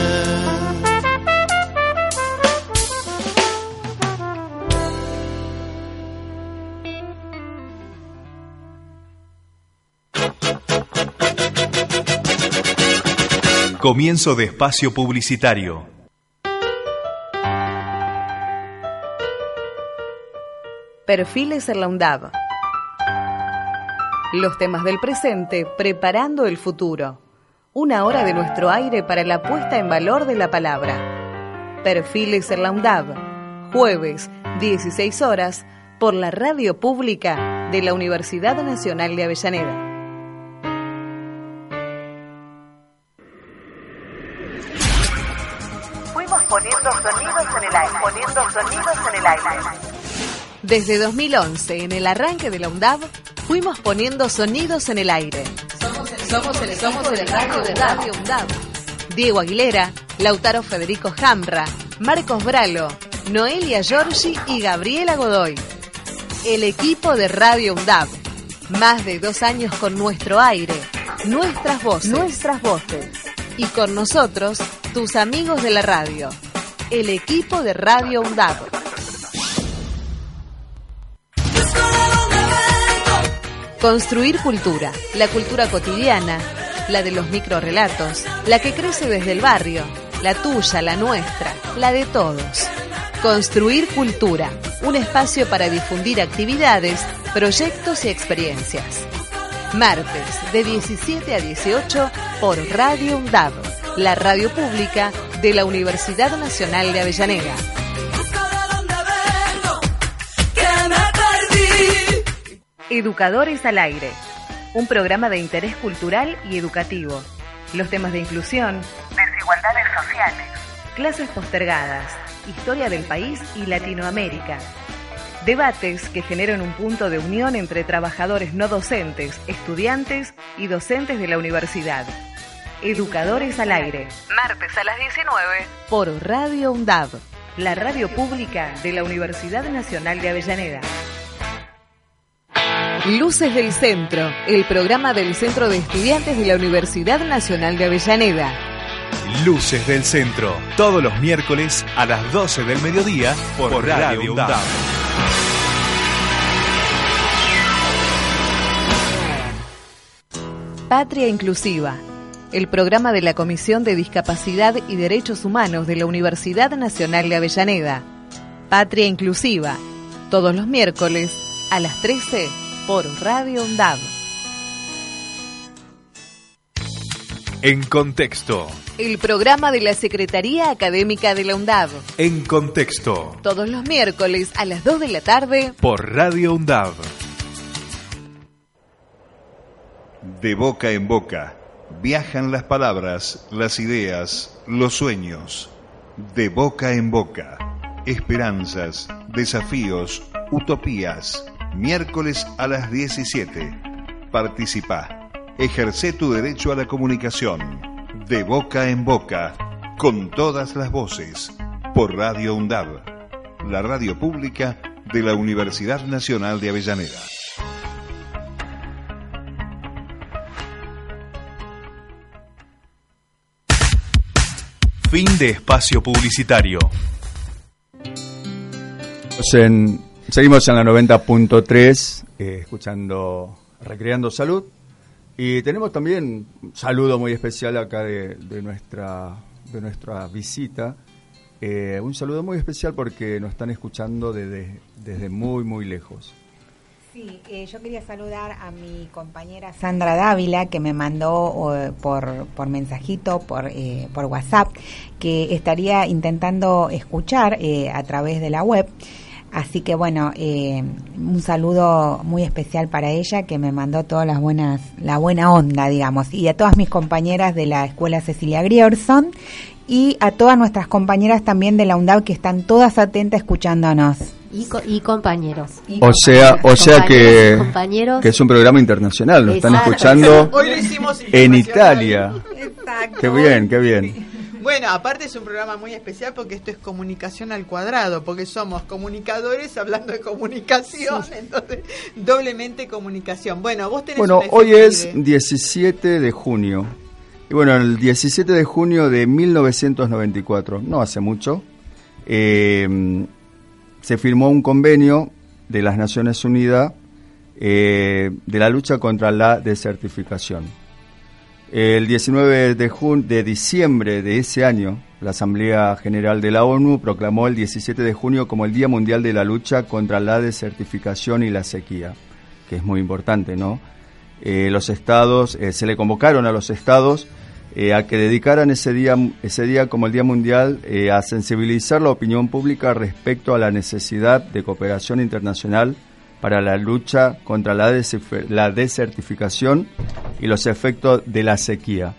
Comienzo de espacio publicitario. Perfiles en la UNDAV. Los temas del presente preparando el futuro. Una hora de nuestro aire para la puesta en valor de la palabra. Perfiles en la UNDAV. Jueves, 16 horas, por la radio pública de la Universidad Nacional de Avellaneda. Poniendo sonidos en el aire, poniendo sonidos en el aire. Desde 2011, en el arranque de la UNDAV, fuimos poniendo sonidos en el aire. Somos el, somos el radio de Radio UNDAV. Diego Aguilera, Lautaro Federico Jamra, Marcos Bralo, Noelia Giorgi y Gabriela Godoy. El equipo de Radio UNDAV. Más de dos años con nuestro aire, nuestras voces, nuestras voces. Y con nosotros, tus amigos de la radio. El equipo de Radio UNDAV. Construir cultura, la cultura cotidiana, la de los microrelatos, la que crece desde el barrio, la tuya, la nuestra, la de todos. Construir cultura, un espacio para difundir actividades, proyectos y experiencias. Martes, de 17 a 18, por Radio UNDAV, la radio pública de la Universidad Nacional de Avellaneda. Educadores al Aire, un programa de interés cultural y educativo. Los temas de inclusión, Desigualdades sociales. clases postergadas, historia del país y Latinoamérica. Debates que generan un punto de unión entre trabajadores no docentes, estudiantes y docentes de la universidad. Educadores al Aire, Martes a las 19. por Radio UNDAV, la radio pública de la Universidad Nacional de Avellaneda. Luces del Centro, el programa del Centro de Estudiantes de la Universidad Nacional de Avellaneda. Luces del Centro, todos los miércoles a las 12 del mediodía por, Radio UNDAV. Patria Inclusiva, el programa de la Comisión de Discapacidad y Derechos Humanos de la Universidad Nacional de Avellaneda. Patria Inclusiva, todos los miércoles a las 13 por Radio UNDAV. En contexto, El programa de la Secretaría Académica de la UNDAV. en contexto, Todos los miércoles a las 2 de la tarde por Radio UNDAV. De boca en boca, viajan las palabras, las ideas, los sueños. De boca en boca, esperanzas, desafíos, utopías. Miércoles a las 17. Participa. Ejerce tu derecho a la comunicación. De boca en boca, con todas las voces. Por Radio UNDAV, la radio pública de la Universidad Nacional de Avellaneda. Fin de espacio publicitario. En- seguimos en la 90.3, eh, escuchando Recreando Salud. Y tenemos también un saludo muy especial acá de, de nuestra de nuestra visita. Eh, un saludo muy especial porque nos están escuchando desde, desde muy, muy lejos. Sí, eh, yo quería saludar a mi compañera Sandra Dávila que me mandó por, por mensajito, por, eh, por WhatsApp, que estaría intentando escuchar eh, a través de la web. Así que bueno, eh, un saludo muy especial para ella que me mandó todas las buenas, la buena onda, digamos, y a todas mis compañeras de la Escuela Cecilia Grierson y a todas nuestras compañeras también de la UNDAV que están todas atentas escuchándonos. Y, co- y compañeros. O sea, o sea que, compañeros. que es un programa internacional, nos están escuchando Hoy lo hicimos en. Italia. Exacto. Qué bien, qué bien. Bueno, aparte es un programa muy especial porque esto es comunicación al cuadrado, porque somos comunicadores hablando de comunicación, entonces doblemente comunicación. Bueno, vos tenés Bueno, hoy es efeméride. 17 de junio. Y bueno, el 17 de junio de 1994, no hace mucho, eh, se firmó un convenio de las Naciones Unidas eh, de la lucha contra la desertificación. El 19 de, jun- de diciembre de ese año, la Asamblea General de la ONU proclamó el 17 de junio como el Día Mundial de la Lucha contra la Desertificación y la Sequía, que es muy importante, ¿no? Eh, los estados, eh, se le convocaron a los estados eh, a que dedicaran ese día, ese día como el Día Mundial eh, a sensibilizar la opinión pública respecto a la necesidad de cooperación internacional para la lucha contra la, la desertificación y los efectos de la sequía.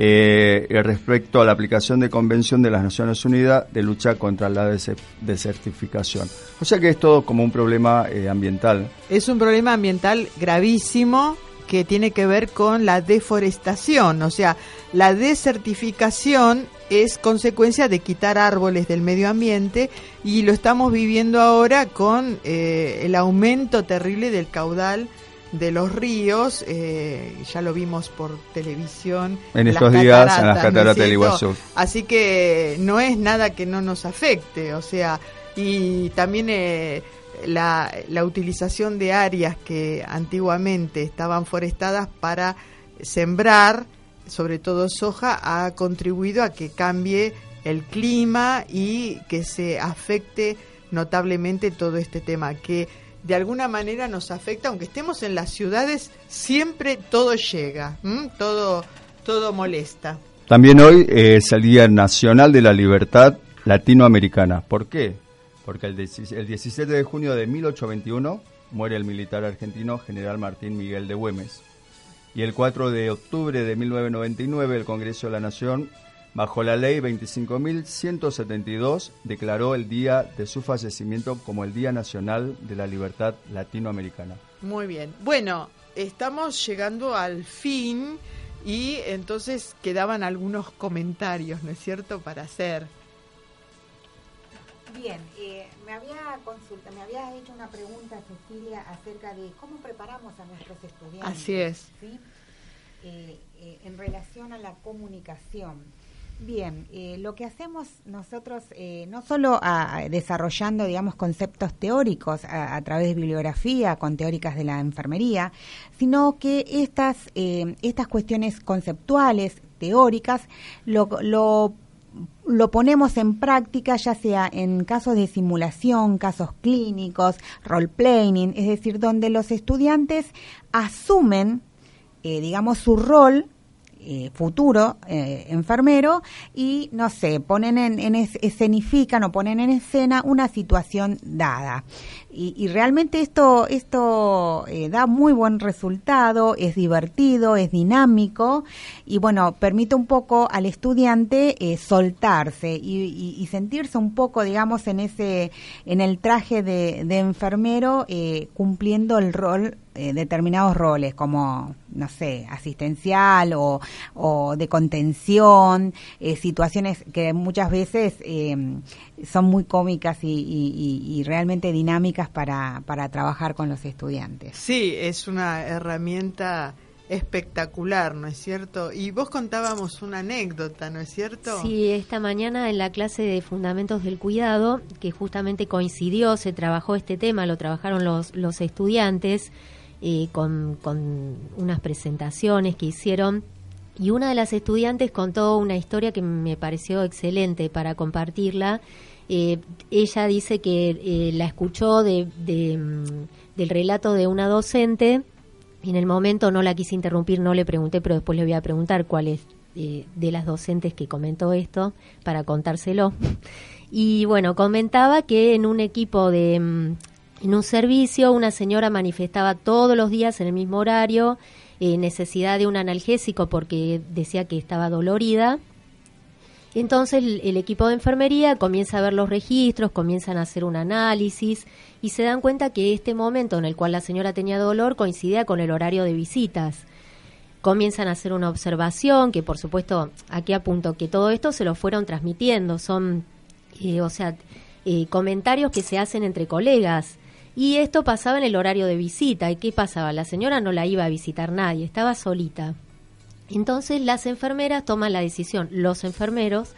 Eh, y respecto a la aplicación de Convención de las Naciones Unidas de lucha contra la dese- desertificación. O sea que es todo como un problema eh, ambiental. Es un problema ambiental gravísimo que tiene que ver con la deforestación, o sea, la desertificación es consecuencia de quitar árboles del medio ambiente y lo estamos viviendo ahora con eh, el aumento terrible del caudal de los ríos, eh, ya lo vimos por televisión. En estos días, en las ¿no es cataratas del? Iguazú. Así que no es nada que no nos afecte, o sea, y también eh, la, la utilización de áreas que antiguamente estaban forestadas para sembrar, sobre todo soja, ha contribuido a que cambie el clima y que se afecte notablemente todo este tema, que de alguna manera nos afecta, aunque estemos en las ciudades, siempre todo llega, todo todo molesta. También hoy eh, es el Día Nacional de la Libertad Latinoamericana. ¿Por qué? Porque el, 16 el 17 de junio de 1821 muere el militar argentino General Martín Miguel de Güemes. Y el 4 de octubre de 1999 el Congreso de la Nación, bajo la ley 25.172, declaró el día de su fallecimiento como el Día Nacional de la Libertad Latinoamericana. Muy bien. Bueno, estamos llegando al fin y entonces quedaban algunos comentarios, ¿no es cierto?, para hacer. Bien, eh, me había consulta, me había hecho una pregunta Cecilia acerca de cómo preparamos a nuestros estudiantes. Así es. ¿sí? Eh, eh, en relación a la comunicación. Bien, eh, lo que hacemos nosotros, eh, no solo a- a- desarrollando, digamos, conceptos teóricos a, a través de bibliografía, con teóricas de la enfermería, sino que estas, eh, estas cuestiones conceptuales, teóricas, lo, lo lo ponemos en práctica ya sea en casos de simulación, casos clínicos, role-playing, es decir, donde los estudiantes asumen, eh, digamos, su rol eh, futuro eh, enfermero y, no sé, ponen en, en es- escenifican o ponen en escena una situación dada. Y, y realmente esto, esto eh, da muy buen resultado, es divertido, es dinámico y bueno, permite un poco al estudiante eh, soltarse y, y- y sentirse un poco, digamos, en ese, en el traje de, de enfermero, eh, cumpliendo el rol, eh, determinados roles, como, no sé, asistencial o, o de contención, eh, situaciones que muchas veces eh, son muy cómicas y, y- y- y realmente dinámicas para, para trabajar con los estudiantes. Sí, es una herramienta espectacular, ¿no es cierto? Y vos contábamos una anécdota, ¿no es cierto? Sí, esta mañana en la clase de Fundamentos del Cuidado, que justamente coincidió, se trabajó este tema, lo trabajaron los, los estudiantes eh, con, con unas presentaciones que hicieron y una de las estudiantes contó una historia que me pareció excelente para compartirla. Eh, ella dice que eh, la escuchó de, mm, del relato de una docente y en el momento no la quise interrumpir, no le pregunté, pero después le voy a preguntar cuál es eh, de las docentes que comentó esto para contárselo. Y bueno, comentaba que en un equipo de, mm, en un servicio, una señora manifestaba todos los días en el mismo horario eh, necesidad de un analgésico porque decía que estaba dolorida. Entonces el, equipo de enfermería comienza a ver los registros, comienzan a hacer un análisis y se dan cuenta que este momento en el cual la señora tenía dolor coincidía con el horario de visitas. Comienzan a hacer una observación, que por supuesto aquí apunto que todo esto se lo fueron transmitiendo, son, eh, o sea, eh, comentarios que se hacen entre colegas. Y esto pasaba en el horario de visita. ¿Y qué pasaba? La señora no la iba a visitar nadie, estaba solita. Entonces las enfermeras toman la decisión, los enfermeros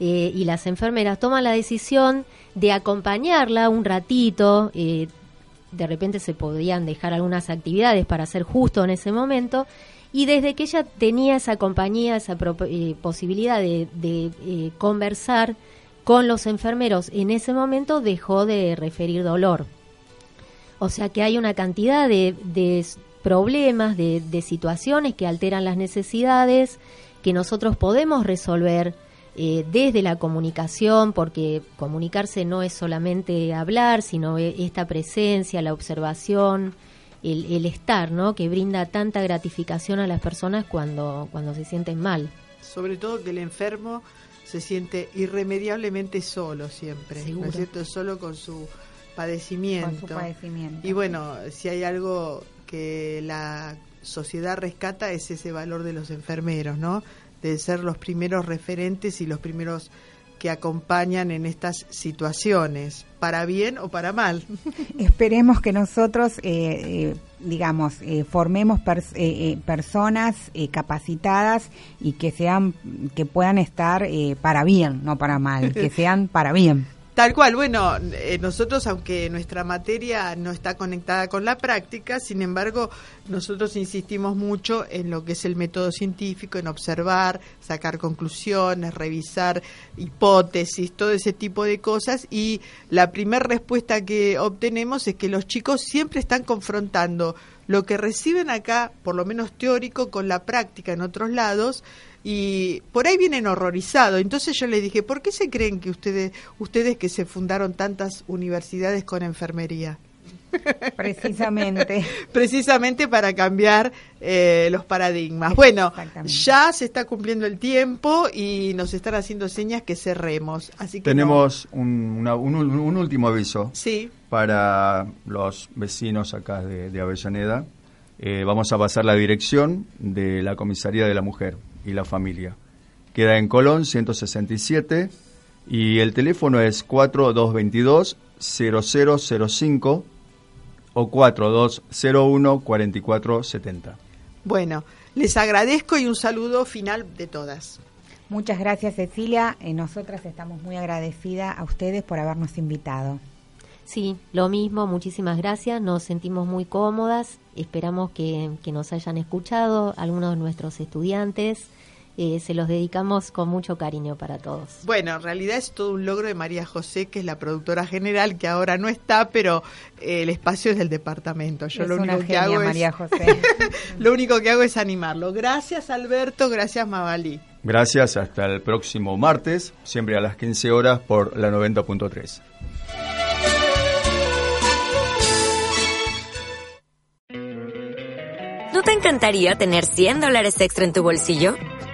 eh, y las enfermeras toman la decisión de acompañarla un ratito, eh, de repente se podían dejar algunas actividades para hacer justo en ese momento, y desde que ella tenía esa compañía, esa eh, posibilidad de, eh, conversar con los enfermeros, en ese momento dejó de referir dolor. O sea que hay una cantidad de, problemas, de, de situaciones que alteran las necesidades que nosotros podemos resolver eh, desde la comunicación, porque comunicarse no es solamente hablar, sino e- esta presencia, la observación, el, el estar, ¿no? Que brinda tanta gratificación a las personas cuando, cuando se sienten mal. Sobre todo que el enfermo se siente irremediablemente solo siempre, ¿no es cierto? Solo con su padecimiento. Con su padecimiento. Y bueno, si hay algo que la sociedad rescata es ese valor de los enfermeros, ¿no? De ser los primeros referentes y los primeros que acompañan en estas situaciones, para bien o para mal. Esperemos que nosotros, eh, eh, digamos, eh, formemos pers- eh, personas eh, capacitadas y que sean, que puedan estar eh, para bien, no para mal, que sean para bien. Tal cual, bueno, eh, nosotros, aunque nuestra materia no está conectada con la práctica, sin embargo, nosotros insistimos mucho en lo que es el método científico, en observar, sacar conclusiones, revisar hipótesis, todo ese tipo de cosas. Y la primera respuesta que obtenemos es que los chicos siempre están confrontando lo que reciben acá, por lo menos teórico, con la práctica en otros lados y por ahí vienen horrorizados. Entonces yo les dije, ¿por qué se creen que ustedes, ustedes que se fundaron tantas universidades con enfermería? Precisamente. Precisamente para cambiar eh, los paradigmas. Bueno, ya se está cumpliendo el tiempo y nos están haciendo señas que cerremos. Así que Tenemos un, una- un un último aviso Sí. para los vecinos acá de, de Avellaneda. Eh, vamos a pasar la dirección de la Comisaría de la Mujer y la Familia. Queda en Colón 167 y el teléfono es 4222-0005 o 4201-4470. Bueno, les agradezco y un saludo final de todas. Muchas gracias Cecilia, Eh, nosotras estamos muy agradecidas a ustedes por habernos invitado. Sí, lo mismo, muchísimas gracias, nos sentimos muy cómodas, esperamos que, que nos hayan escuchado algunos de nuestros estudiantes, eh, se los dedicamos con mucho cariño para todos. Bueno, en realidad es todo un logro de María José, que es la productora general, que ahora no está, pero eh, el espacio es del departamento. Yo Es lo una único que genia, hago María es José. lo único que hago es animarlo. Gracias Alberto, gracias Magalí. Gracias, hasta el próximo martes, siempre a las 15 horas por la 90.3. ¿No te encantaría tener 100 dólares extra en tu bolsillo?